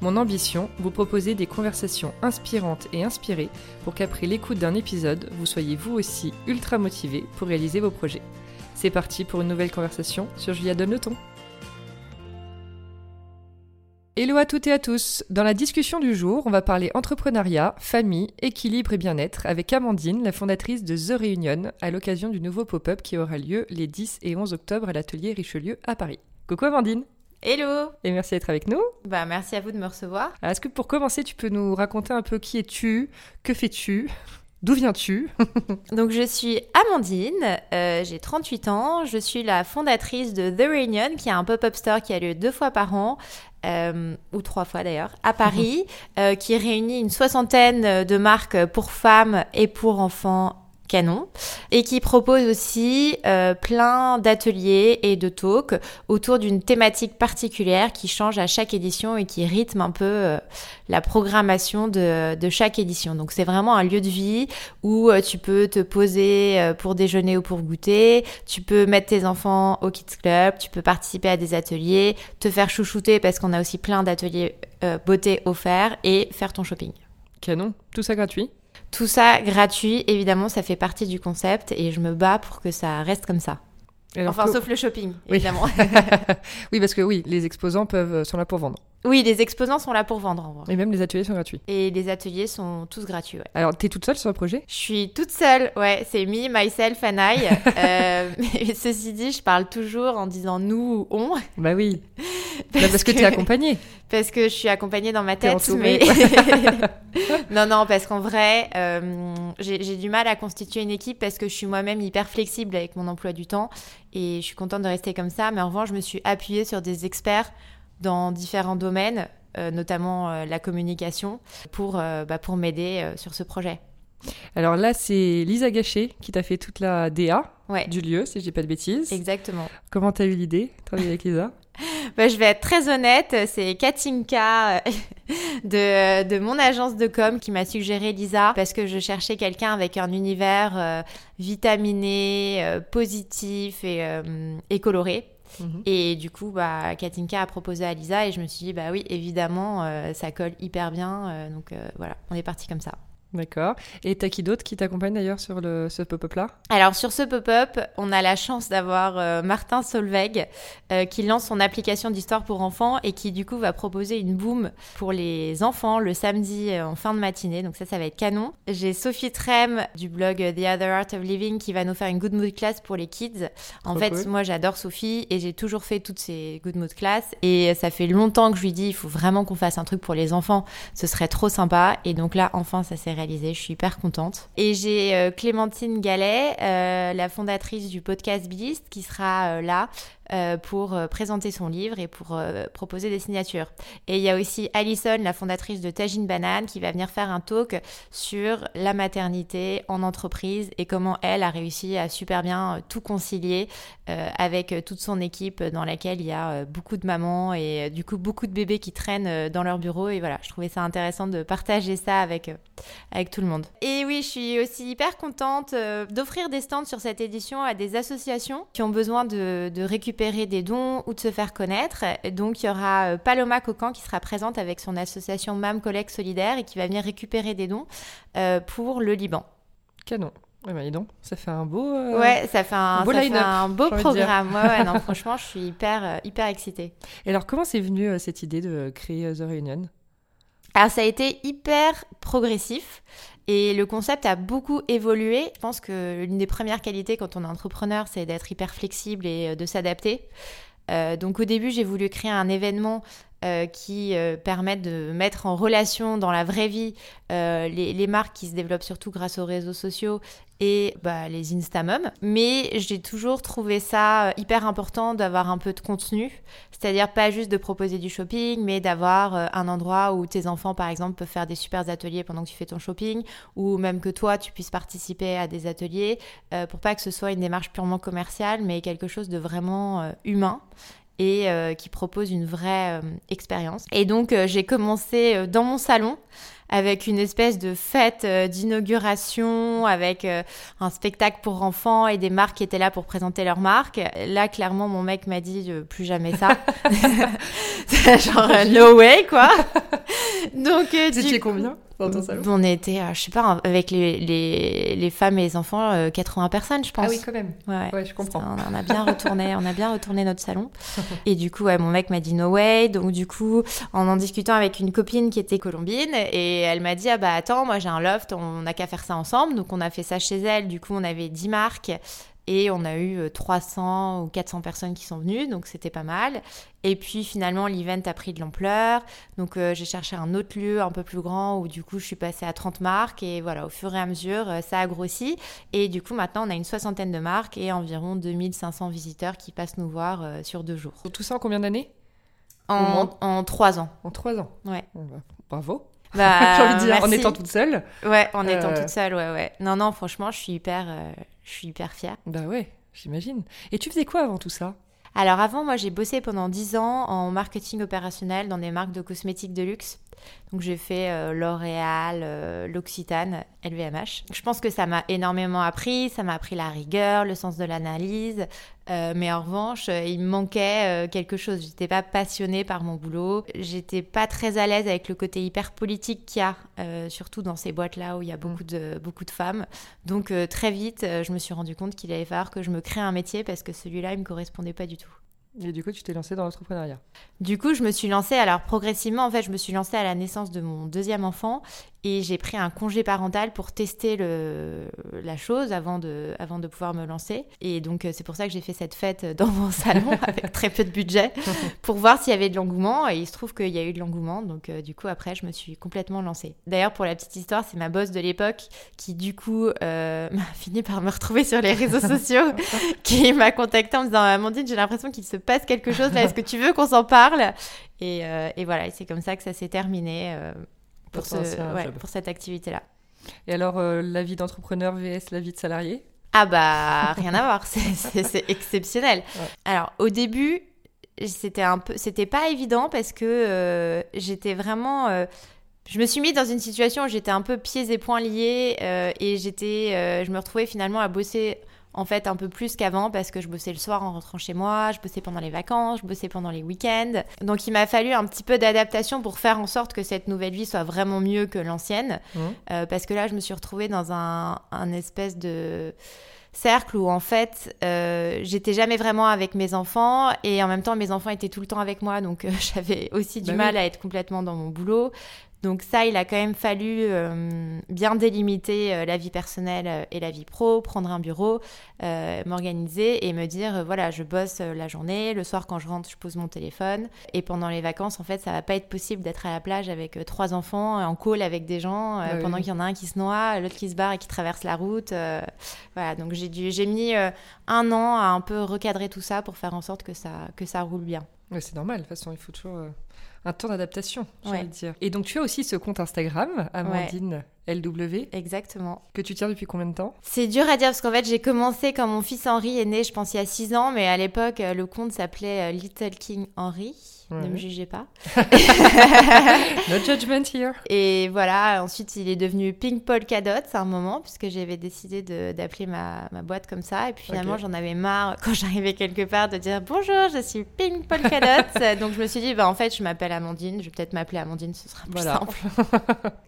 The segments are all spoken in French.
Mon ambition, vous proposer des conversations inspirantes et inspirées pour qu'après l'écoute d'un épisode, vous soyez vous aussi ultra motivé pour réaliser vos projets. C'est parti pour une nouvelle conversation sur Julia Donne le ton. Hello à toutes et à tous. Dans la discussion du jour, on va parler entrepreneuriat, famille, équilibre et bien-être avec Amandine, la fondatrice de The Reunion, à l'occasion du nouveau pop-up qui aura lieu les 10 et 11 octobre à l'atelier Richelieu à Paris. Coucou Amandine Hello Et merci d'être avec nous. Bah merci à vous de me recevoir. Est-ce que pour commencer, tu peux nous raconter un peu qui es-tu Que fais-tu D'où viens-tu Donc je suis Amandine, euh, j'ai 38 ans, je suis la fondatrice de The Reunion, qui est un pop-up store qui a lieu deux fois par an, euh, ou trois fois d'ailleurs, à Paris, euh, qui réunit une soixantaine de marques pour femmes et pour enfants canon et qui propose aussi euh, plein d'ateliers et de talks autour d'une thématique particulière qui change à chaque édition et qui rythme un peu euh, la programmation de, de, chaque édition. Donc c'est vraiment un lieu de vie où euh, tu peux te poser pour déjeuner ou pour goûter, tu peux mettre tes enfants au Kids Club, tu peux participer à des ateliers, te faire chouchouter parce qu'on a aussi plein d'ateliers beauté offerts et faire ton shopping. Canon, tout ça gratuit? Tout ça gratuit, évidemment, ça fait partie du concept et je me bats pour que ça reste comme ça. enfin, sauf le shopping, évidemment. oui, parce que oui, les exposants peuvent, sont là pour vendre. Oui, les exposants sont là pour vendre en vrai. Et même les ateliers sont gratuits. Et les ateliers sont tous gratuits, ouais. Alors, t'es toute seule sur le projet? Je suis toute seule, ouais. C'est me, myself and I. euh, mais ceci dit, je parle toujours en disant nous ou on. Bah oui. Parce, parce que, t'es accompagnée. Parce que je suis accompagnée dans ma tête. Mais... non, non, parce qu'en vrai, euh, j'ai du mal à constituer une équipe parce que je suis moi-même hyper flexible avec mon emploi du temps. Et je suis contente de rester comme ça. Mais en revanche, je me suis appuyée sur des experts dans différents domaines, euh, notamment euh, la communication, pour, euh, bah, pour m'aider sur ce projet. Alors là, c'est Lisa Gachet qui t'a fait toute la DA du lieu, si je dis pas de bêtises. Exactement. Comment t'as eu l'idée de travailler avec Lisa? Bah, je vais être très honnête, c'est Katinka de, de, mon agence de com qui m'a suggéré Lisa parce que je cherchais quelqu'un avec un univers vitaminé, positif et, et coloré. Mhm. Et du coup, bah, Katinka a proposé à Lisa et je me suis dit, bah oui, évidemment, euh, ça colle hyper bien. Euh, donc euh, voilà, on est parti comme ça. D'accord. Et t'as qui d'autre qui t'accompagne d'ailleurs sur le, ce pop-up-là? Alors sur ce pop-up, on a la chance d'avoir euh, Martin Solveig euh, qui lance son application d'histoire pour enfants et qui du coup va proposer une boom pour les enfants le samedi euh, en fin de matinée. Donc ça, ça va être canon. J'ai Sophie Trem du blog The Other Art of Living qui va nous faire une good mood class pour les kids. En fait, moi j'adore Sophie et j'ai toujours fait toutes ces good mood class et ça fait longtemps que je lui dis il faut vraiment qu'on fasse un truc pour les enfants. Ce serait trop sympa et donc là enfin ça s'est réalisé je suis hyper contente. Et j'ai euh, Clémentine Gallet, euh, la fondatrice du podcast Beast, qui sera euh, là pour présenter son livre et pour proposer des signatures. Et il y a aussi Alison, la fondatrice de Tajine Banane, qui va venir faire un talk sur la maternité en entreprise et comment elle a réussi à super bien tout concilier avec toute son équipe dans laquelle il y a beaucoup de mamans et du coup beaucoup de bébés qui traînent dans leur bureau. Et voilà, je trouvais ça intéressant de partager ça avec, avec tout le monde. Et oui, je suis aussi hyper contente d'offrir des stands sur cette édition à des associations qui ont besoin de, de récupérer des dons ou de se faire connaître. Donc il y aura euh, Paloma Cocan qui sera présente avec son association MAM Collègue Solidaire et qui va venir récupérer des dons euh, pour le Liban. Canon. Ouais, bah, donc, ça fait un beau. Euh, ouais, ça fait un, beau, ça fait un beau programme. Ouais, non, franchement, je suis hyper, hyper excitée. Et alors, comment c'est venu cette idée de créer The Reunion? Alors, ça a été hyper progressif. Et le concept a beaucoup évolué. Je pense que l'une des premières qualités quand on est entrepreneur, c'est d'être hyper flexible et euh, de s'adapter. Euh, donc au début, j'ai voulu créer un événement euh, qui permettent de mettre en relation dans la vraie vie les marques qui se développent surtout grâce aux réseaux sociaux et bah, les Instamums. Mais j'ai toujours trouvé ça hyper important d'avoir un peu de contenu, c'est-à-dire pas juste de proposer du shopping, mais d'avoir un endroit où tes enfants, par exemple, peuvent faire des super ateliers pendant que tu fais ton shopping, ou même que toi, tu puisses participer à des ateliers, pour pas que ce soit une démarche purement commerciale, mais quelque chose de vraiment humain et euh, qui propose une vraie euh, expérience. Et donc euh, j'ai commencé dans mon salon avec une espèce de fête d'inauguration, avec un spectacle pour enfants et des marques qui étaient là pour présenter leurs marques. Là, clairement, mon mec m'a dit plus jamais ça. Genre, no way, quoi. Donc, Vous étiez combien? On était, je sais pas, avec les, les, les, femmes et les enfants, 80 euh, personnes, je pense. Ah oui, quand même. Ouais, je comprends. On, a bien retourné, on a bien retourné notre salon. Et du coup, ouais, mon mec m'a dit no way. Donc du coup, en en discutant avec une copine qui était colombine, et elle m'a dit ah bah attends, moi j'ai un loft, on n'a qu'à faire ça ensemble. Donc on a fait ça chez elle. Du coup, on avait 10 marques. Et on a eu 300 euh, ou 400 personnes qui sont venues, donc c'était pas mal. Et puis finalement, l'event a pris de l'ampleur. Donc euh, j'ai cherché un autre lieu un peu plus grand où du coup je suis passée à 30 marques. Et voilà, au fur et à mesure, euh, ça a grossi. Et du coup, maintenant, on a une soixantaine de marques et environ 2500 visiteurs qui passent nous voir sur deux jours. Tout ça en combien d'années? En, en trois ans. En trois ans? Ouais. Bah, bravo. Bah, J'ai envie de dire, en étant toute seule. Ouais, en étant toute seule, ouais, ouais. Non, non, franchement, je suis hyper, je suis hyper fière. Bah ouais, j'imagine. Et tu faisais quoi avant tout ça? Alors avant, moi j'ai bossé pendant 10 ans en marketing opérationnel dans des marques de cosmétiques de luxe. Donc j'ai fait euh, L'Oréal, euh, l'Occitane, LVMH. Je pense que ça m'a énormément appris, ça m'a appris la rigueur, le sens de l'analyse. Euh, mais en revanche, il me manquait quelque chose. J'étais pas passionnée par mon boulot. J'étais pas très à l'aise avec le côté hyper politique qu'il y a, surtout dans ces boîtes-là où il y a beaucoup de, beaucoup de femmes. Donc très vite, je me suis rendu compte qu'il allait falloir que je me crée un métier parce que celui-là, il me correspondait pas du tout. Et du coup, tu t'es lancée dans l'entrepreneuriat Du coup, je me suis lancée, alors progressivement, en fait, je me suis lancée à la naissance de mon deuxième enfant et j'ai pris un congé parental pour tester le, la chose avant de, avant de pouvoir me lancer. Et donc, euh, c'est pour ça que j'ai fait cette fête dans mon salon avec très peu de budget pour voir s'il y avait de l'engouement. Et il se trouve qu'il y a eu de l'engouement. Donc, euh, du coup, après, je me suis complètement lancée. D'ailleurs, pour la petite histoire, c'est ma boss de l'époque qui, du coup, euh, m'a fini par me retrouver sur les réseaux sociaux, qui m'a contactée en me disant Amandine, j'ai l'impression qu'il se passe quelque chose là. Est-ce que tu veux qu'on s'en parle? Et, et, voilà, c'est comme ça que ça s'est terminé pour, pour cette activité-là. Et alors, euh, la vie d'entrepreneur vs la vie de salarié? Ah bah, rien à voir, c'est exceptionnel. Alors, au début, c'était un peu, c'était pas évident parce que euh, j'étais vraiment... Euh, je me suis mise dans une situation où j'étais un peu pieds et poings liés et j'étais, je me retrouvais finalement à bosser en fait un peu plus qu'avant parce que je bossais le soir en rentrant chez moi, je bossais pendant les vacances, je bossais pendant les week-ends. Donc il m'a fallu un petit peu d'adaptation pour faire en sorte que cette nouvelle vie soit vraiment mieux que l'ancienne. Mmh. Euh, parce que là, je me suis retrouvée dans un, espèce de cercle où en fait euh, j'étais jamais vraiment avec mes enfants et en même temps mes enfants étaient tout le temps avec moi donc euh, j'avais aussi du bah mal à être complètement dans mon boulot donc ça, il a quand même fallu euh, bien délimiter euh, la vie personnelle euh, et la vie pro, prendre un bureau, m'organiser et me dire, voilà, je bosse la journée, le soir quand je rentre, je pose mon téléphone. Et pendant les vacances, en fait, ça va pas être possible d'être à la plage avec trois enfants, en call avec des gens, bah pendant qu'il y en a un qui se noie, l'autre qui se barre et qui traverse la route. voilà, donc j'ai j'ai mis un an à un peu recadrer tout ça pour faire en sorte que ça, que ça roule bien. Ouais, c'est normal, de toute façon, il faut toujours un temps d'adaptation, j'ai dire. Et donc tu as aussi ce compte Instagram, Amandine LW. Exactement. Que tu tiens depuis combien de temps? C'est dur à dire parce qu'en fait j'ai commencé quand mon fils Henri est né, je pense il y a 6 ans, mais à l'époque le compte s'appelait euh, Little King Henry. Ne me jugez pas. no judgment here. Et voilà, ensuite il est devenu Pink Polka Dot à un moment, puisque j'avais décidé d'appeler ma, ma, boîte comme ça. Et puis finalement, j'en avais marre quand j'arrivais quelque part de dire bonjour, je suis Pink Polka Dot. Donc je me suis dit, bah, en fait, je m'appelle Amandine, je vais peut-être m'appeler Amandine, ce sera plus simple.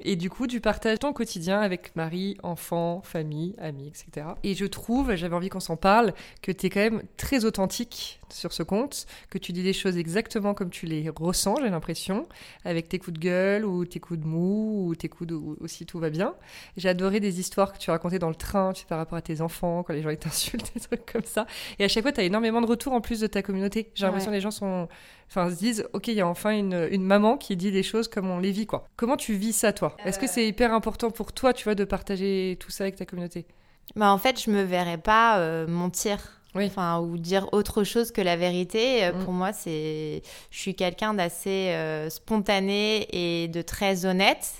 et du coup, tu partages ton quotidien avec mari, enfant, famille, amis, etc. Et je trouve, j'avais envie qu'on s'en parle, que tu es quand même très authentique sur ce compte, que tu dis des choses exactement comme tu les ressens, j'ai l'impression, avec tes coups de gueule ou tes coups de mou ou tes coups de aussi tout va bien. J'ai adoré des histoires que tu racontais dans le train, tu sais, par rapport à tes enfants, quand les gens t'insultent, des trucs comme ça. Et à chaque fois, tu as énormément de retours en plus de ta communauté. J'ai l'impression que les gens sont enfin, se disent, ok, il y a enfin une, une, maman qui dit les choses comme on les vit, quoi. Comment tu vis ça, toi? Est-ce que c'est hyper important pour toi, tu vois, de partager tout ça avec ta communauté? Bah, en fait, je me verrais pas mentir Enfin, ou dire autre chose que la vérité. Euh, mm. Pour moi, c'est, je suis quelqu'un d'assez euh, spontané et de très honnête,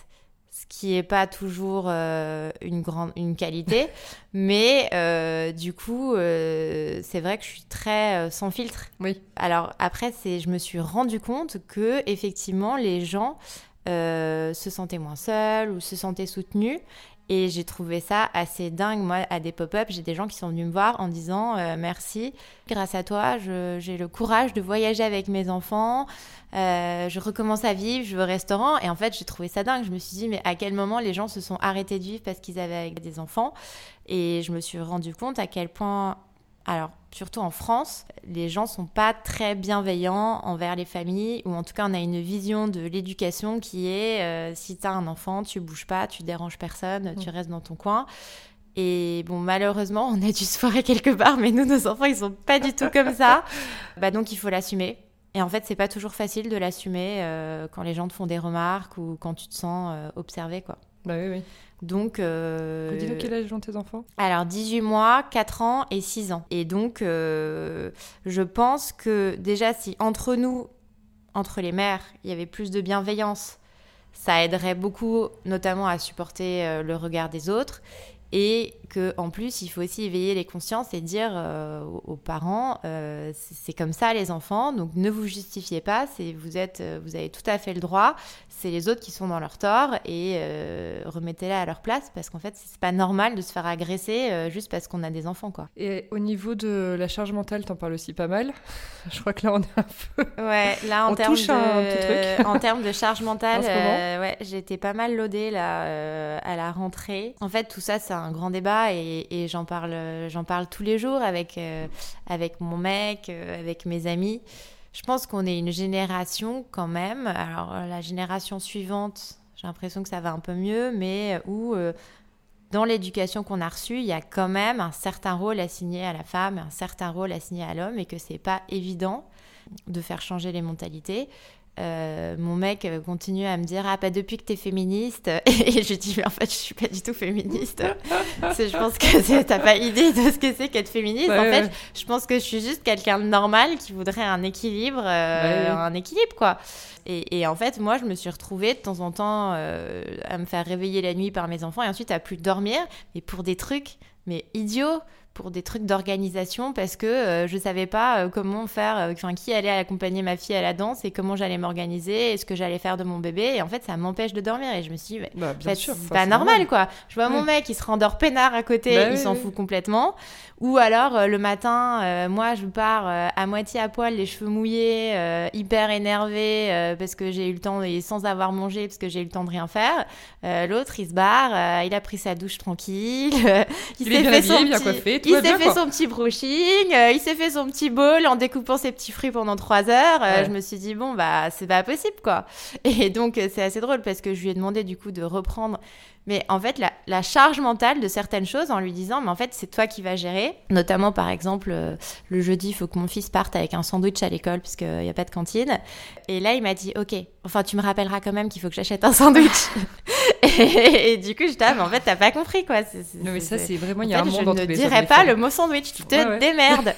ce qui n'est pas toujours euh, une grande, une qualité. mais du coup, c'est vrai que je suis très sans filtre. Oui. Alors après, c'est, je me suis rendu compte que effectivement, les gens se sentaient moins seuls ou se sentaient soutenus. Et j'ai trouvé ça assez dingue. Moi, à des pop-up, j'ai des gens qui sont venus me voir en disant euh, merci. Grâce à toi, j'ai le courage de voyager avec mes enfants. Euh, je recommence à vivre, je vais au restaurant. Et en fait, j'ai trouvé ça dingue. Je me suis dit, mais à quel moment les gens se sont arrêtés de vivre parce qu'ils avaient des enfants? Et je me suis rendu compte à quel point alors, surtout en France, les gens sont pas très bienveillants envers les familles, ou en tout cas, on a une vision de l'éducation qui est euh, si tu as un enfant, tu bouges pas, tu déranges personne, tu mm. restes dans ton coin. Et bon, malheureusement, on a dû se foirer quelque part, mais nous, nos enfants, ils sont pas du tout comme ça. Bah, donc, il faut l'assumer. Et en fait, c'est pas toujours facile de l'assumer euh, quand les gens te font des remarques ou quand tu te sens euh, observé, quoi. Bah oui, oui. Donc. Euh, Dis-nous quel âge ont tes enfants Alors, 18 mois, 4 ans et 6 ans. Et donc, euh, je pense que déjà, si entre nous, entre les mères, il y avait plus de bienveillance, ça aiderait beaucoup, notamment à supporter euh, le regard des autres et que en plus il faut aussi éveiller les consciences et dire euh, aux, parents euh, c'est comme ça les enfants. Donc ne vous justifiez pas. C'est vous êtes euh, vous avez tout à fait le droit. C'est les autres qui sont dans leur tort et remettez-les à leur place parce qu'en fait c'est pas normal de se faire agresser juste parce qu'on a des enfants quoi. Et au niveau de la charge mentale t'en parles aussi pas mal. Je crois que là on est un peu ouais là en termes de en termes de charge mentale ouais été pas mal loadée là à la rentrée. En fait tout ça c'est un grand débat et, j'en parle, j'en parle tous les jours avec, euh, avec mon mec, euh, avec mes amis. Je pense qu'on est une génération quand même. Alors la génération suivante, j'ai l'impression que ça va un peu mieux, mais où euh, dans l'éducation qu'on a reçue, il y a quand même un certain rôle assigné à la femme, un certain rôle assigné à l'homme, et que c'est pas évident de faire changer les mentalités. Euh, mon mec continue à me dire ah pas depuis que t'es féministe et je dis mais en fait je suis pas du tout féministe. Je pense que t'as pas idée de ce que c'est qu'être féministe. En fait je pense que je suis juste quelqu'un de normal qui voudrait un équilibre euh, un équilibre quoi. Et, et, en fait moi je me suis retrouvée de temps en temps euh, à me faire réveiller la nuit par mes enfants et ensuite à plus dormir mais pour des trucs mais idiots pour des trucs d'organisation parce que euh, je savais pas euh, comment faire, euh, enfin qui allait accompagner ma fille à la danse et comment j'allais m'organiser et ce que j'allais faire de mon bébé et en fait ça m'empêche de dormir et je me suis dit bah, c'est pas normal quoi. Je vois mon mec il se rendort peinard à côté, bah il s'en fout complètement. Ou alors le matin, moi je pars à moitié à poil, les cheveux mouillés, hyper énervé parce que j'ai eu le temps et sans avoir mangé parce que j'ai eu le temps de rien faire. L'autre il se barre, il a pris sa douche tranquille, il, s'est fait son bien coiffé il fait son petit brushing, euh, il s'est fait son petit bol en découpant ses petits fruits pendant trois heures. Euh, je me suis dit, bon, bah, c'est pas possible, quoi. Et donc, euh, c'est assez drôle parce que je lui ai demandé, du coup, de reprendre. Mais en fait, la, charge mentale de certaines choses en lui disant, mais en fait, c'est toi qui vas gérer. Notamment, par exemple, le jeudi, il faut que mon fils parte avec un sandwich à l'école puisqu'il n'y a pas de cantine. Et là, il m'a dit, OK, enfin, tu me rappelleras quand même qu'il faut que j'achète un sandwich. et, du coup, je dis, ah, mais en fait, t'as pas compris, quoi. non, mais ça, c'est vraiment, il y a un monde Je ne dirais pas le mot sandwich, tu te démerdes.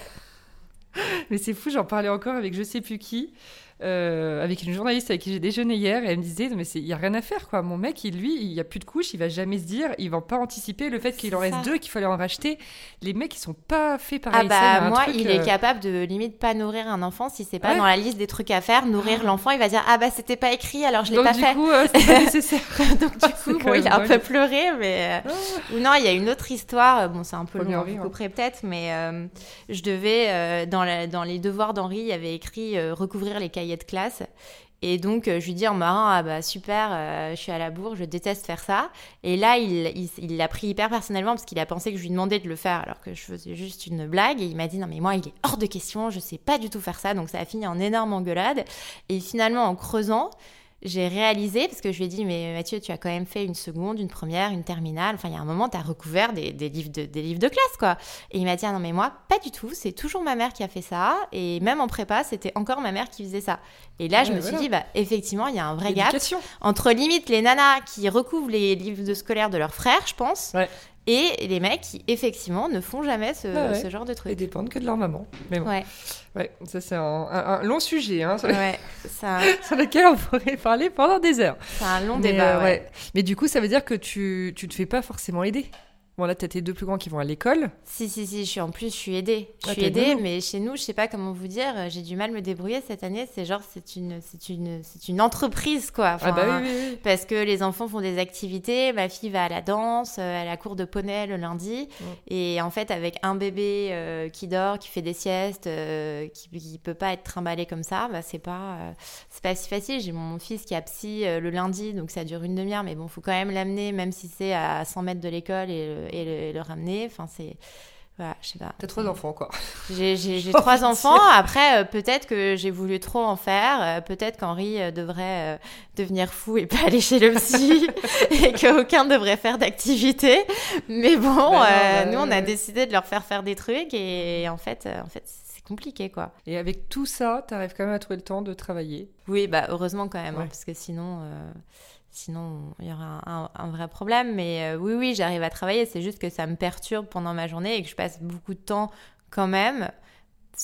mais c'est fou, j'en parlais encore avec je sais plus qui. Euh, avec une journaliste avec qui j'ai déjeuné hier et elle me disait mais il y a rien à faire quoi. Mon mec il, lui il y a plus de couches il va jamais se dire il va pas anticiper le fait qu'il en reste deux qu'il fallait en racheter. Les mecs ils sont pas faits pareil. Ah bah moi il est euh, capable de limite pas nourrir un enfant si c'est pas dans la liste des trucs à faire. Nourrir l'enfant il va dire ah bah c'était pas écrit alors je l'ai pas fait. coup, euh, pas nécessaire. Donc du coup bon, il a un peu pleuré mais ah. ou non il y a une autre histoire bon c'est un peu long vous couperez peut-être mais je devais dans, la, dans les devoirs d'Henri il y avait écrit recouvrir les cahiers de classe. Et donc, euh, je lui dis en marrant, ah bah super, euh, je suis à la bourre, je déteste faire ça. Et là, il l'a pris hyper personnellement parce qu'il a pensé que je lui demandais de le faire alors que je faisais juste une blague. Et il m'a dit, non mais moi, il est hors de question, je sais pas du tout faire ça. Donc ça a fini en énorme engueulade. Et finalement, en creusant, j'ai réalisé, parce que je lui ai dit, mais Mathieu, tu as quand même fait une seconde, une première, une terminale. Enfin, il y a un moment, tu as recouvert des, livres de, des livres de classe, quoi. Et il m'a dit, ah non, mais moi, pas du tout. C'est toujours ma mère qui a fait ça. Et même en prépa, c'était encore ma mère qui faisait ça. Et là, je me suis dit, bah, effectivement, il y a un vrai gap entre limite les nanas qui recouvrent les livres de scolaire de leurs frères, je pense, et les mecs qui, effectivement, ne font jamais ce, ce genre de truc. Et dépendent que de leur maman. Mais bon. Ouais. Ouais, ça c'est un, long sujet hein, sur, ouais, ça... sur, lequel on pourrait parler pendant des heures. C'est un long débat. Euh, ouais. Mais du coup, ça veut dire que tu, tu te fais pas forcément aider. Bon, là, t'as tes deux plus grands qui vont à l'école. Si, si, si, je suis en plus, je suis aidée. Je ah, suis aidée, mais chez nous, je sais pas comment vous dire, j'ai du mal à me débrouiller cette année. C'est genre, c'est une, c'est une, c'est une entreprise, quoi. ah bah oui, oui, Parce que les enfants font des activités. Ma fille va à la danse, à la cour de poney le lundi. Et en fait, avec un bébé euh, qui dort, qui fait des siestes, euh, qui, qui peut pas être trimballé comme ça, bah, c'est pas, euh, c'est pas si facile. J'ai mon fils qui a psy le lundi, donc ça dure une demi-heure, mais bon, faut quand même l'amener, même si c'est à 100 mètres de l'école et et le, ramener. Enfin, c'est. Voilà, je sais pas. T'as trois enfants encore. J'ai trois enfants. Après, euh, peut-être que j'ai voulu trop en faire. Euh, peut-être qu'Henri euh, devrait devenir fou et pas aller chez le psy. et qu'aucun ne devrait faire d'activité. Mais bon, bah bah nous, on a décidé de leur faire faire des trucs. Et en fait, en fait c'est compliqué, quoi. Et avec tout ça, t'arrives quand même à trouver le temps de travailler? Oui, bah heureusement quand même. Hein, parce que sinon Sinon, il y aura un, vrai problème. Mais euh, oui, oui, j'arrive à travailler. C'est juste que ça me perturbe pendant ma journée et que je passe beaucoup de temps quand même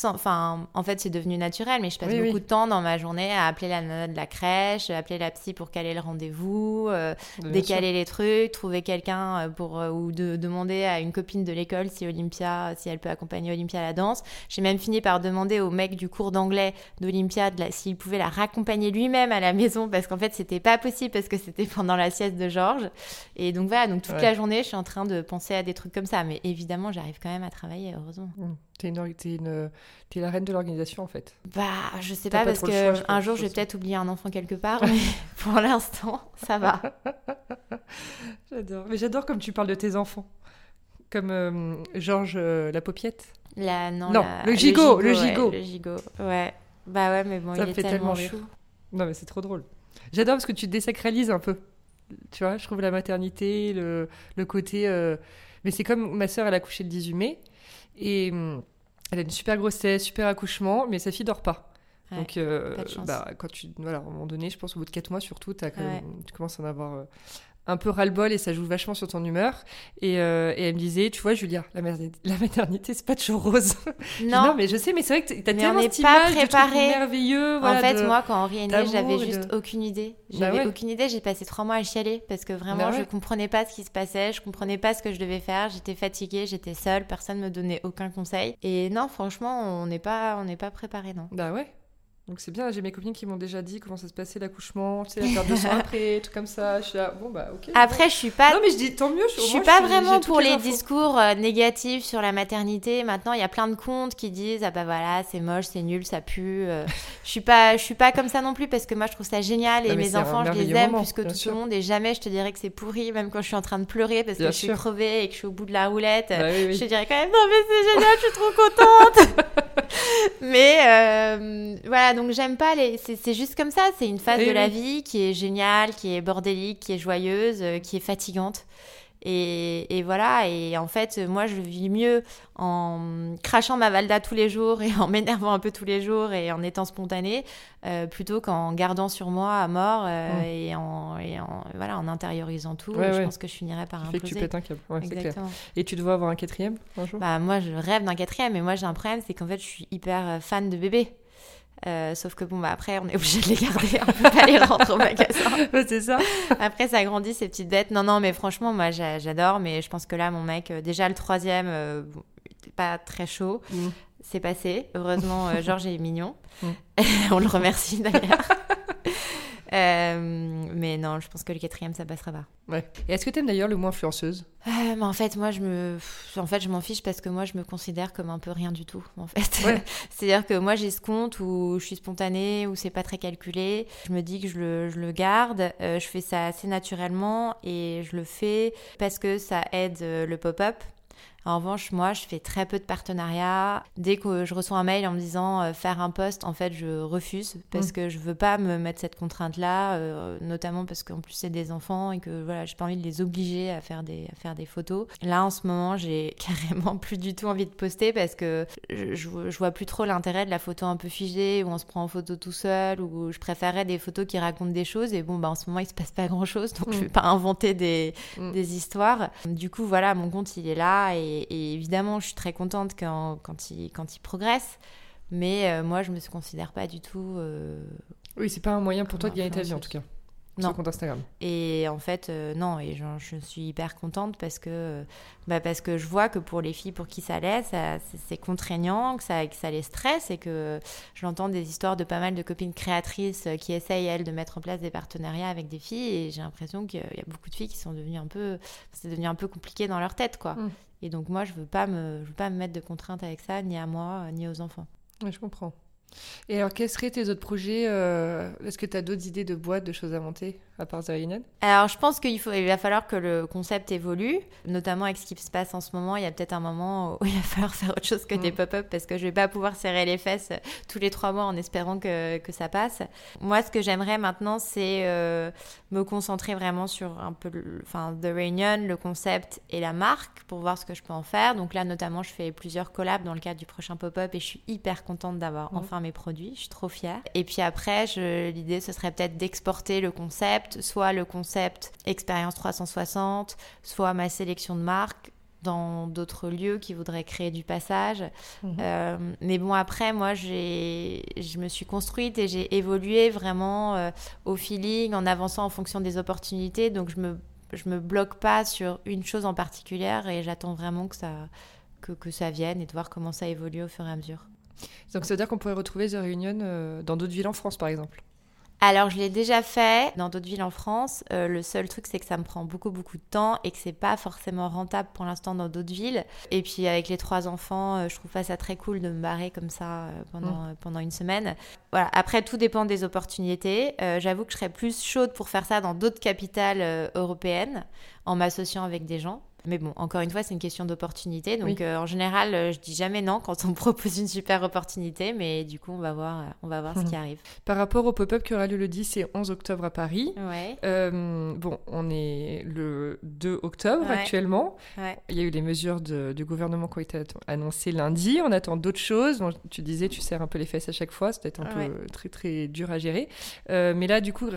enfin, en fait, c'est devenu naturel, mais je passe beaucoup de temps dans ma journée à appeler la nana de la crèche, appeler la psy pour caler le rendez-vous, euh, décaler les trucs, trouver quelqu'un euh, pour euh, ou de, demander à une copine de l'école si Olympia, si elle peut accompagner Olympia à la danse. J'ai même fini par demander au mec du cours d'anglais d'Olympia s'il pouvait la raccompagner lui-même à la maison parce qu'en fait, c'était pas possible parce que c'était pendant la sieste de Georges. Et donc voilà, donc toute la journée, je suis en train de penser à des trucs comme ça, mais évidemment, j'arrive quand même à travailler, heureusement. Mmh. T'es une, la reine de l'organisation en fait. Bah, je sais pas, parce que un jour je vais peut-être oublier un enfant quelque part, mais pour l'instant, ça va. j'adore. Mais j'adore comme tu parles de tes enfants. Comme euh, Georges euh, la paupiette. La, non, le gigot, le gigot. Ouais, le gigot, ouais. Bah ouais, mais bon, il est tellement, chou. Non, mais c'est trop drôle. J'adore parce que tu désacralises un peu. Tu vois, je trouve la maternité, le, le côté. Euh, mais c'est comme ma sœur, elle a couché le 18 mai. Et hum, elle a une super grossesse, super accouchement, mais sa fille dort pas. Donc, euh, bah, quand tu, voilà, à un moment donné, je pense au bout de 4 mois surtout, as quand même, tu commences à en avoir euh, un peu ras-le-bol et ça joue vachement sur ton humeur. Et, euh, et, elle me disait, tu vois, Julia, la, la maternité, c'est pas toujours rose. Non. mais je sais, mais c'est vrai que t'as tellement cette pas préparé. merveilleux. en fait, moi, quand Henri est né, j'avais juste aucune idée. Bah j'avais aucune idée. J'ai passé trois mois à chialer parce que vraiment, bah je comprenais pas ce qui se passait. Je comprenais pas ce que je devais faire. J'étais fatiguée, j'étais seule. Personne me donnait aucun conseil. Et non, franchement, on n'est pas, on n'est pas préparé, non. Bah ouais. Donc c'est bien, j'ai mes copines qui m'ont déjà dit comment ça se passait l'accouchement, tu sais, faire deux soins après, tout comme ça. Je suis là, bon bah ok. Après, je suis pas. Non mais je dis tant mieux. Je, suis pas vraiment pour les, discours euh, négatifs sur la maternité. Maintenant, il y a plein de comptes qui disent ah bah voilà c'est moche, c'est nul, ça pue. Euh. je suis pas, je suis pas comme ça non plus parce que moi je trouve ça génial et mes enfants je les aime plus que tout le monde et jamais je te dirais que c'est pourri même quand je suis en train de pleurer parce que je suis crevée et que je suis au bout de la roulette. Bah je te dirais quand même non mais c'est génial, je suis trop contente. mais euh, voilà donc j'aime pas les. C'est juste comme ça, c'est une phase de la vie qui est géniale, qui est bordélique, qui est joyeuse, euh, qui est fatigante. Et, voilà, et en fait, moi, je vis mieux en crachant ma valda tous les jours et en m'énervant un peu tous les jours et en étant spontanée, euh, plutôt qu'en gardant sur moi à mort euh, mmh. et, en, et en, voilà, en intériorisant tout. je pense que je finirais par imploser. que tu pètes un câble, clair. Et tu dois avoir un quatrième un jour? Bah, Moi, je rêve d'un quatrième, mais moi, j'ai un problème, c'est qu'en fait, je suis hyper fan de bébés. Euh, sauf que bon, bah après, on est obligé de les garder, on peut pas les rendre au magasin. c'est ça. Après, ça grandit ces petites bêtes. Non, non, mais franchement, moi, j'adore. Mais je pense que là, mon mec, euh, déjà le troisième, euh, pas très chaud. Mm. C'est passé. Heureusement, Georges est mignon. Mm. on le remercie d'ailleurs. Euh, mais non, je pense que le quatrième, ça passera pas. Ouais. Et est-ce que tu aimes d'ailleurs le mot influenceuse? Euh, En fait, moi, je me, en fait, je m'en fiche parce que moi, je me considère comme un peu rien du tout. En fait, c'est-à-dire que moi, j'ai ce compte où je suis spontanée, où c'est pas très calculé. Je me dis que je le, je le garde. Euh, je fais ça assez naturellement et je le fais parce que ça aide le pop-up En revanche, moi, je fais très peu de partenariats. Dès que je reçois un mail en me disant euh, faire un poste, en fait, je refuse parce mm. que je veux pas me mettre cette contrainte-là, euh, notamment parce qu'en plus c'est des enfants et que voilà, j'ai pas envie de les obliger à faire des à faire des photos. Là, en ce moment, j'ai carrément plus du tout envie de poster parce que je, je vois plus trop l'intérêt de la photo un peu figée où on se prend en photo tout seul ou je préférerais des photos qui racontent des choses et bon, bah en ce moment, il se passe pas grand-chose, donc je mm. vais pas inventer des, mm. des histoires. Du coup, voilà, mon compte il est là et, évidemment, je suis très contente quand, quand, il, quand il progresse. Mais euh, moi, je me considère pas du tout. Euh, oui, c'est pas un moyen pour toi de gagner ta vie en tout cas. Non. compte Instagram. Et en fait, euh, non, et je, suis hyper contente parce que, bah parce que je vois que pour les filles pour qui ça l'est, c'est contraignant, que ça, que ça les stresse et que j'entends des histoires de pas mal de copines créatrices qui essayent, elles, de mettre en place des partenariats avec des filles et j'ai l'impression qu'il y a beaucoup de filles qui sont devenues un peu, c'est devenu un peu compliqué dans leur tête, quoi. Mm. Et donc moi, je veux pas me, je veux pas me mettre de contraintes avec ça, ni à moi, ni aux enfants. Je comprends. Et alors, quels seraient tes autres projets euh, Est-ce que tu as d'autres idées de boîtes, de choses à monter à part The Alors, je pense qu'il faut, il va falloir que le concept évolue, notamment avec ce qui se passe en ce moment. Il y a peut-être un moment où il va falloir faire autre chose que des mm. pop-up parce que je vais pas pouvoir serrer les fesses tous les trois mois en espérant que, que ça passe. Moi, ce que j'aimerais maintenant, c'est euh, me concentrer vraiment sur un peu, enfin, The Reunion, le concept et la marque pour voir ce que je peux en faire. Donc là, notamment, je fais plusieurs collabs dans le cadre du prochain pop-up et je suis hyper contente d'avoir mm. enfin mes produits. Je suis trop fière. Et puis après, l'idée, ce serait peut-être d'exporter le concept soit le concept expérience 360, soit ma sélection de marques dans d'autres lieux qui voudraient créer du passage. Mhm. Euh, mais bon, après, moi, je me suis construite et j'ai évolué vraiment euh, au feeling, en avançant en fonction des opportunités. Donc, je me, je me bloque pas sur une chose en particulier et j'attends vraiment que ça, que, que, ça vienne et de voir comment ça évolue au fur et à mesure. Donc, ça veut dire qu'on pourrait retrouver The Reunion euh, dans d'autres villes en France, par exemple alors, je l'ai déjà fait dans d'autres villes en France. Euh, le seul truc, c'est que ça me prend beaucoup, beaucoup de temps et que c'est pas forcément rentable pour l'instant dans d'autres villes. Et puis, avec les trois enfants, euh, je trouve pas ça très cool de me barrer comme ça euh, pendant, mm. pendant une semaine. Voilà. Après, tout dépend des opportunités. J'avoue que je serais plus chaude pour faire ça dans d'autres capitales européennes en m'associant avec des gens. Mais bon, encore une fois, c'est une question d'opportunité. Donc, euh, en général, euh, je dis jamais non quand on me propose une super opportunité, mais du coup, on va voir, euh, on va voir ce qui arrive. Par rapport au pop-up qui aura lieu le 10 et 11 octobre à Paris, ouais. bon, on est le 2 octobre actuellement. Il y a eu les mesures du gouvernement qui ont été annoncées lundi. On attend d'autres choses. tu disais, tu serres un peu les fesses à chaque fois. C'est peut-être un peu très, très dur à gérer. mais là, du coup,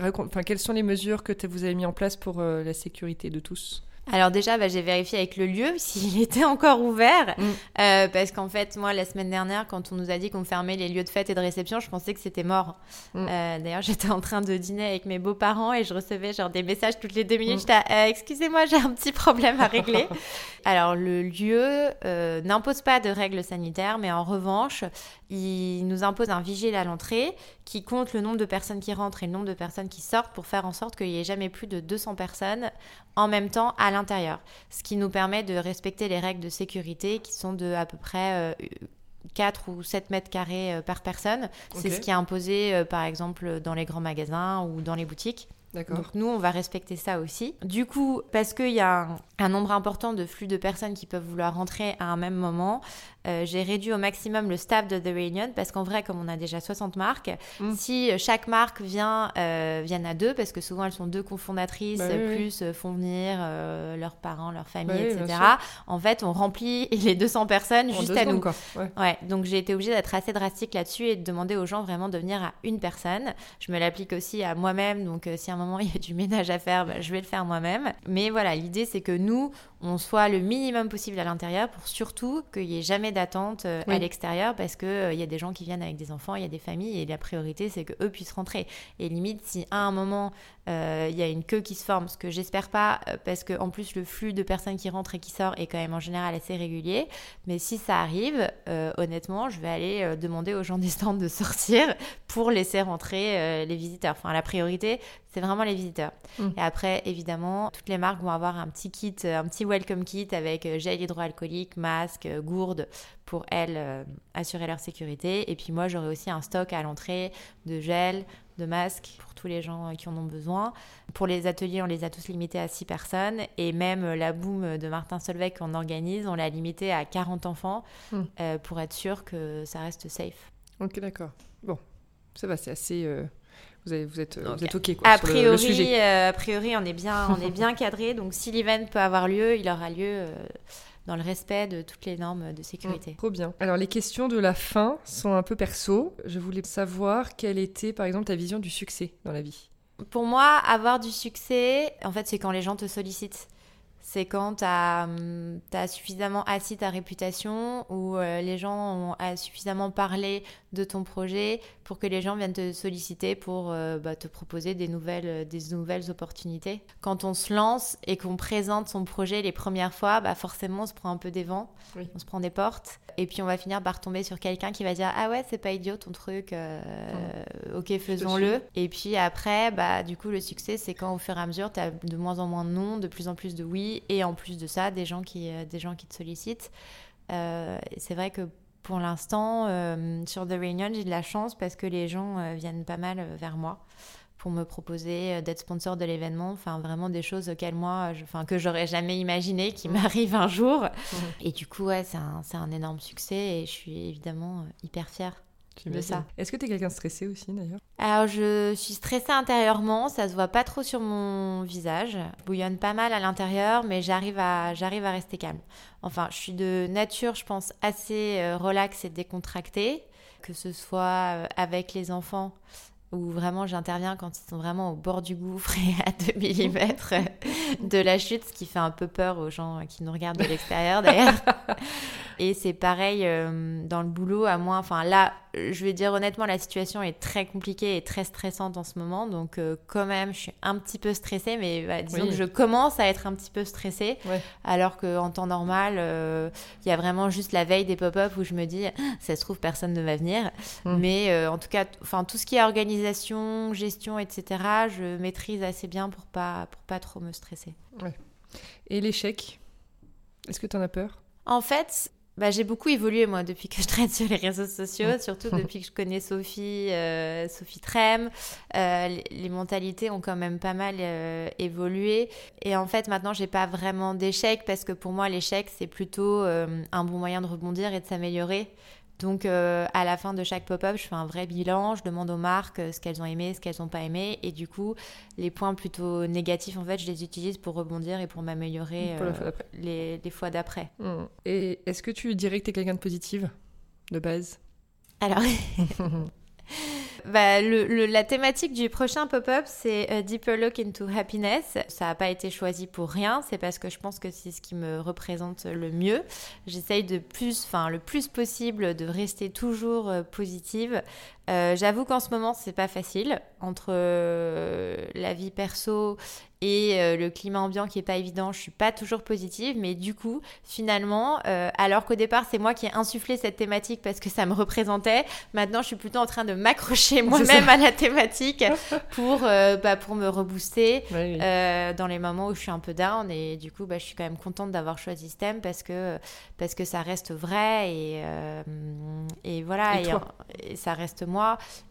quelles sont les mesures que vous avez mis en place pour la sécurité de tous? Alors déjà, bah, j'ai vérifié avec le lieu s'il était encore ouvert, mm. euh, parce qu'en fait, moi, la semaine dernière, quand on nous a dit qu'on fermait les lieux de fête et de réception, je pensais que c'était mort. Mm. Euh, d'ailleurs, j'étais en train de dîner avec mes beaux-parents et je recevais genre des messages toutes les deux minutes. Mm. J'étais, euh, excusez-moi, j'ai un petit problème à régler. Alors, le lieu n'impose pas de règles sanitaires, mais en revanche, il nous impose un vigile à l'entrée qui compte le nombre de personnes qui rentrent et le nombre de personnes qui sortent pour faire en sorte qu'il n'y ait jamais plus de 200 personnes en même temps à l'intérieur. Ce qui nous permet de respecter les règles de sécurité qui sont de à peu près 4 euh, ou 7 mètres carrés euh, par personne. C'est ce qui est imposé euh, par exemple dans les grands magasins ou dans les boutiques. Donc nous, on va respecter ça aussi. Du coup, parce qu'il y a un, nombre important de flux de personnes qui peuvent vouloir rentrer à un même moment, euh, j'ai réduit au maximum le staff de The Reunion parce qu'en vrai, comme on a déjà 60 marques, mm. si chaque marque vient, euh, à deux, parce que souvent elles sont deux cofondatrices, bah plus euh, font venir leurs parents, leur famille, etc. En fait, on remplit les 200 personnes juste à nous. Ouais. Donc j'ai été obligée d'être assez drastique là-dessus et de demander aux gens vraiment de venir à une personne. Je me l'applique aussi à moi-même. Donc si à un moment il y a du ménage à faire, bah, je vais le faire moi-même. Mais voilà, l'idée c'est que nous, on soit le minimum possible à l'intérieur pour surtout qu'il n'y ait jamais d'attente euh, à l'extérieur parce qu'il euh, il y a des gens qui viennent avec des enfants, il y a des familles et la priorité c'est qu'eux puissent rentrer. Et limite, si à un moment euh, il y a une queue qui se forme, ce que j'espère pas parce que en plus le flux de personnes qui rentrent et qui sortent est quand même en général assez régulier, mais si ça arrive, honnêtement, je vais aller demander aux gens des stands de sortir pour laisser rentrer les visiteurs. Enfin, la priorité c'est vraiment les visiteurs. Mm. Et après, évidemment, toutes les marques vont avoir un petit kit, un petit welcome kit avec euh, gel hydroalcoolique, masque, euh, gourde pour elles euh, assurer leur sécurité. Et puis moi, j'aurai aussi un stock à l'entrée de gel, de masques pour tous les gens qui en ont besoin. Pour les ateliers, on les a tous limités à 6 personnes. Et même la boom de Martin Solveig qu'on organise, on l'a limité à 40 enfants hmm. pour être sûr que ça reste safe. Ok, d'accord. Bon, ça va, c'est assez. Vous, vous, êtes, vous êtes OK a priori, le, sujet. a priori, on est bien, on est bien cadré. Donc, si l'event peut avoir lieu, il aura lieu dans le respect de toutes les normes de sécurité. Mmh, trop bien. Alors les questions de la fin sont un peu perso. Je voulais savoir quelle était par exemple ta vision du succès dans la vie. Pour moi, avoir du succès, en fait, c'est quand les gens te sollicitent c'est quand tu as, hum, suffisamment assis ta réputation ou euh, les gens ont suffisamment parlé de ton projet pour que les gens viennent te solliciter pour euh, bah, te proposer des nouvelles, des nouvelles opportunités. Quand on se lance et qu'on présente son projet les premières fois, bah, forcément on se prend un peu des vents, on se prend des portes et puis on va finir par tomber sur quelqu'un qui va dire ah ouais c'est pas idiot ton truc, euh, ok faisons-le. Et puis après bah du coup le succès c'est quand au fur et à mesure tu as de moins en moins de non, de plus en plus de oui et en plus de ça, des gens qui, euh, des gens qui te sollicitent. Euh, c'est vrai que pour l'instant, euh, sur The Reunion, j'ai de la chance parce que les gens viennent pas mal vers moi pour me proposer d'être sponsor de l'événement. Enfin, vraiment des choses auxquelles moi, je, enfin, que j'aurais jamais imaginé qui m'arrivent un jour. Et du coup, ouais, c'est un, un, énorme succès et je suis évidemment hyper fière de ça. Est-ce que tu es quelqu'un stressé aussi d'ailleurs? Alors je suis stressée intérieurement, ça se voit pas trop sur mon visage. Je bouillonne pas mal à l'intérieur, mais j'arrive à, j'arrive à rester calme. Enfin, je suis de nature, je pense, assez euh, relax et décontractée, que ce soit euh, avec les enfants où vraiment j'interviens quand ils sont vraiment au bord du gouffre et à 2 mm de la chute, ce qui fait un peu peur aux gens qui nous regardent de l'extérieur d'ailleurs. et c'est pareil euh, dans le boulot, à moins, enfin là, je vais dire honnêtement, la situation est très compliquée et très stressante en ce moment, donc euh, quand même, je suis un petit peu stressée, mais bah, disons que je commence à être un petit peu stressée, alors qu'en temps normal, euh, il y a vraiment juste la veille des pop-up où je me dis, ah, ça se trouve, personne ne va venir. Mmh. Mais en tout cas, enfin tout ce qui est organisé gestion, etc., je maîtrise assez bien pour pas, pour pas trop me stresser. Et l'échec? Est-ce que tu en as peur? En fait, bah, j'ai beaucoup évolué moi depuis que je traite sur les réseaux sociaux, surtout depuis que je connais Sophie, euh, Sophie Trem. Euh, les, mentalités ont quand même pas mal euh, évolué. Et en fait, maintenant, j'ai pas vraiment d'échec parce que pour moi, l'échec, c'est plutôt un bon moyen de rebondir et de s'améliorer. Donc euh, à la fin de chaque pop-up, je fais un vrai bilan, je demande aux marques euh, ce qu'elles ont aimé, ce qu'elles n'ont pas aimé, et du coup, les points plutôt négatifs, en fait, je les utilise pour rebondir et pour m'améliorer euh, les, les, fois d'après. Mmh. Et est-ce que tu dirais que tu es quelqu'un de positive, de base? Alors, Bah, la thématique du prochain pop-up, c'est A Deeper Look into Happiness. Ça n'a pas été choisi pour rien, c'est parce que je pense que c'est ce qui me représente le mieux. J'essaye de plus, enfin le plus possible de rester toujours euh, positive, euh, j'avoue qu'en ce moment, c'est pas facile entre euh, la vie perso et euh, le climat ambiant qui est pas évident. Je suis pas toujours positive, mais du coup, finalement, alors qu'au départ, c'est moi qui ai insufflé cette thématique parce que ça me représentait, maintenant, je suis plutôt en train de m'accrocher moi-même à la thématique pour, bah, pour me rebooster dans les moments où je suis un peu down. Et du coup, bah, je suis quand même contente d'avoir choisi ce thème parce que, parce que ça reste vrai et, et voilà, et ça reste moi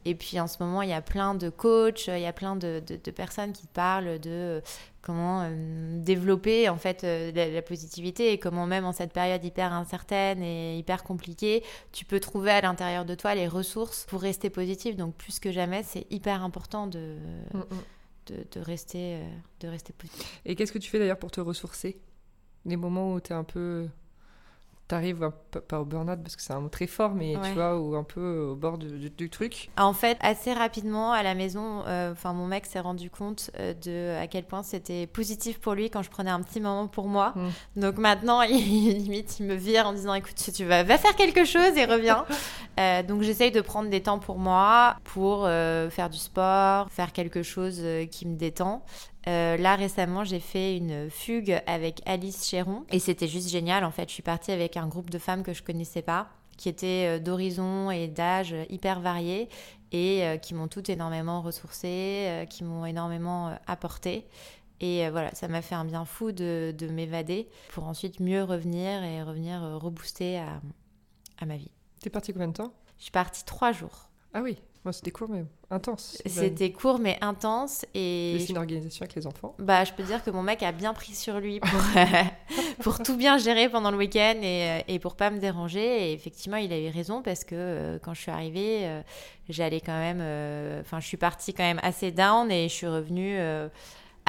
et puis en ce moment, il y a plein de coachs, il y a plein de, personnes qui parlent de euh, comment euh, développer en fait euh, la, positivité et comment même en cette période hyper incertaine et hyper compliquée, tu peux trouver à l'intérieur de toi les ressources pour rester positif. Donc plus que jamais, c'est hyper important de, mm, mm. de, rester, de rester positif. Et qu'est-ce que tu fais d'ailleurs pour te ressourcer? Les moments où tu es un peu t'arrives pas au burn-out parce que c'est un mot très fort, mais tu vois, ou un peu au bord du, truc. En fait, assez rapidement à la maison, euh, enfin mon mec s'est rendu compte euh, de à quel point c'était positif pour lui quand je prenais un petit moment pour moi. Mm. Donc maintenant, il, limite, il me vire en disant écoute, tu vas, va faire quelque chose et reviens. Euh, donc j'essaye de prendre des temps pour moi, pour faire du sport, faire quelque chose qui me détend. Euh, là récemment, j'ai fait une fugue avec Alice Chéron et c'était juste génial. En fait, je suis partie avec un groupe de femmes que je connaissais pas, qui étaient euh, d'horizons et d'âge hyper variés et euh, qui m'ont toutes énormément ressourcée, qui m'ont énormément apporté. Et voilà, ça m'a fait un bien fou de, m'évader pour ensuite mieux revenir et revenir rebooster à, à ma vie. T'es partie combien de temps? Je suis partie trois jours. Ah oui, c'était court mais intense. C'était court mais intense et. C'est une organisation avec les enfants. Bah, je peux dire que mon mec a bien pris sur lui pour, pour tout bien gérer pendant le week-end et, et pour pas me déranger. Et effectivement, il a eu raison parce que euh, quand je suis arrivée, euh, j'allais quand même. euh, Enfin, je suis partie quand même assez down et je suis revenue. euh,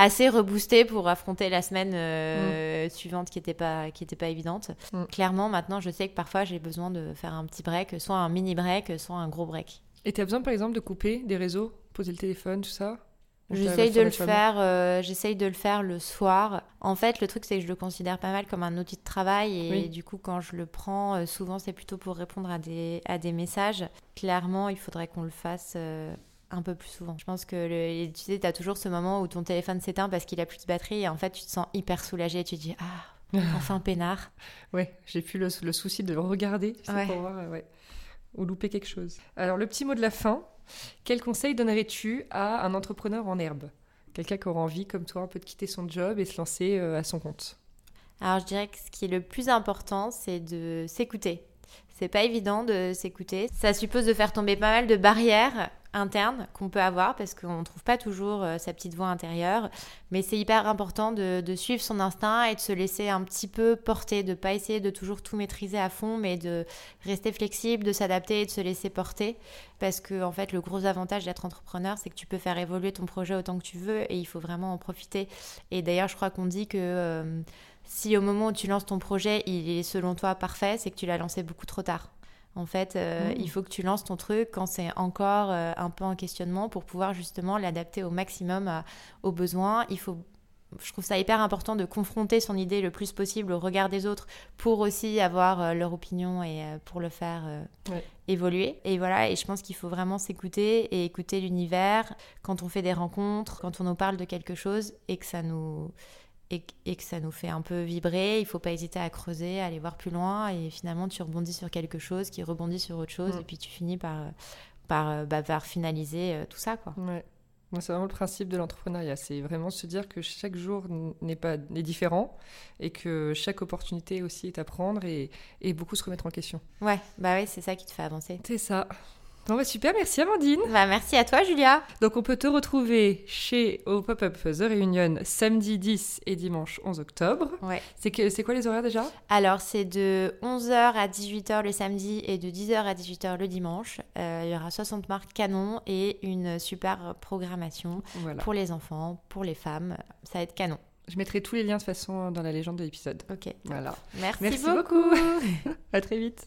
assez reboostée pour affronter la semaine euh, suivante qui n'était pas qui était pas évidente. Mm. Clairement, maintenant, je sais que parfois j'ai besoin de faire un petit break, soit un mini break, soit un gros break. Et tu as besoin par exemple de couper des réseaux, poser le téléphone, tout ça? J'essaye de le faire, euh, j'essaye de le faire le soir. En fait, le truc c'est que je le considère pas mal comme un outil de travail et Oui. du coup, quand je le prends, euh, souvent c'est plutôt pour répondre à des à des messages. Clairement, il faudrait qu'on le fasse. euh, un peu plus souvent. Je pense que le, tu sais, t'as toujours ce moment où ton téléphone s'éteint parce qu'il a plus de batterie et en fait tu te sens hyper soulagé et tu te dis ah enfin peinard. Ouais, j'ai plus le, le souci de le regarder tu sais, Ouais. pour voir, euh, ouais, ou louper quelque chose. Alors, le petit mot de la fin. Quel conseil donnerais-tu à un entrepreneur en herbe? Quelqu'un qui aura envie, comme toi, un de quitter son job et se lancer euh, à son compte. Alors je dirais que ce qui est le plus important, c'est de s'écouter. C'est pas évident de s'écouter. Ça suppose de faire tomber pas mal de barrières internes qu'on peut avoir parce qu'on ne trouve pas toujours euh, sa petite voix intérieure. Mais c'est hyper important de, de suivre son instinct et de se laisser un petit peu porter, de pas essayer de toujours tout maîtriser à fond, mais de rester flexible, de s'adapter et de se laisser porter. Parce que en fait, le gros avantage d'être entrepreneur, c'est que tu peux faire évoluer ton projet autant que tu veux et il faut vraiment en profiter. Et d'ailleurs, je crois qu'on dit que euh, si au moment où tu lances ton projet, il est selon toi parfait, c'est que tu l'as lancé beaucoup trop tard. En fait, euh, Mm. il faut que tu lances ton truc quand c'est encore euh, un peu en questionnement pour pouvoir justement l'adapter au maximum à- aux besoins. Il faut, je trouve ça hyper important de confronter son idée le plus possible au regard des autres pour aussi avoir euh, leur opinion et euh, pour le faire euh, Ouais. évoluer. Et voilà, et je pense qu'il faut vraiment s'écouter et écouter l'univers quand on fait des rencontres, quand on nous parle de quelque chose et que ça nous et, et que ça nous fait un peu vibrer, il faut pas hésiter à creuser, à aller voir plus loin et finalement tu rebondis sur quelque chose qui rebondit sur autre chose Mm. et puis tu finis par par, euh, bah, par finaliser euh, tout ça quoi. Ouais. Moi, c'est vraiment le principe de l'entrepreneuriat. C'est vraiment se dire que chaque jour n'est pas n'est différent et que chaque opportunité aussi est à prendre et, et beaucoup se remettre en question. Ouais, bah oui, c'est ça qui te fait avancer. C'est ça. Bon, bah, super, merci Amandine. Bah merci à toi Julia. Donc on peut te retrouver chez au Pop-Up The Reunion samedi 10 et dimanche 11 octobre. Ouais. C'est quoi les horaires déjà? Alors, c'est de 11h à 18h le samedi et de 10h à 18h le dimanche. Euh, il y aura 60 marques canon et une super programmation Voilà. pour les enfants, pour les femmes. Ça va être canon. Je mettrai tous les liens de toute façon dans la légende de l'épisode. Ok. Voilà. Merci, Merci beaucoup. À très vite.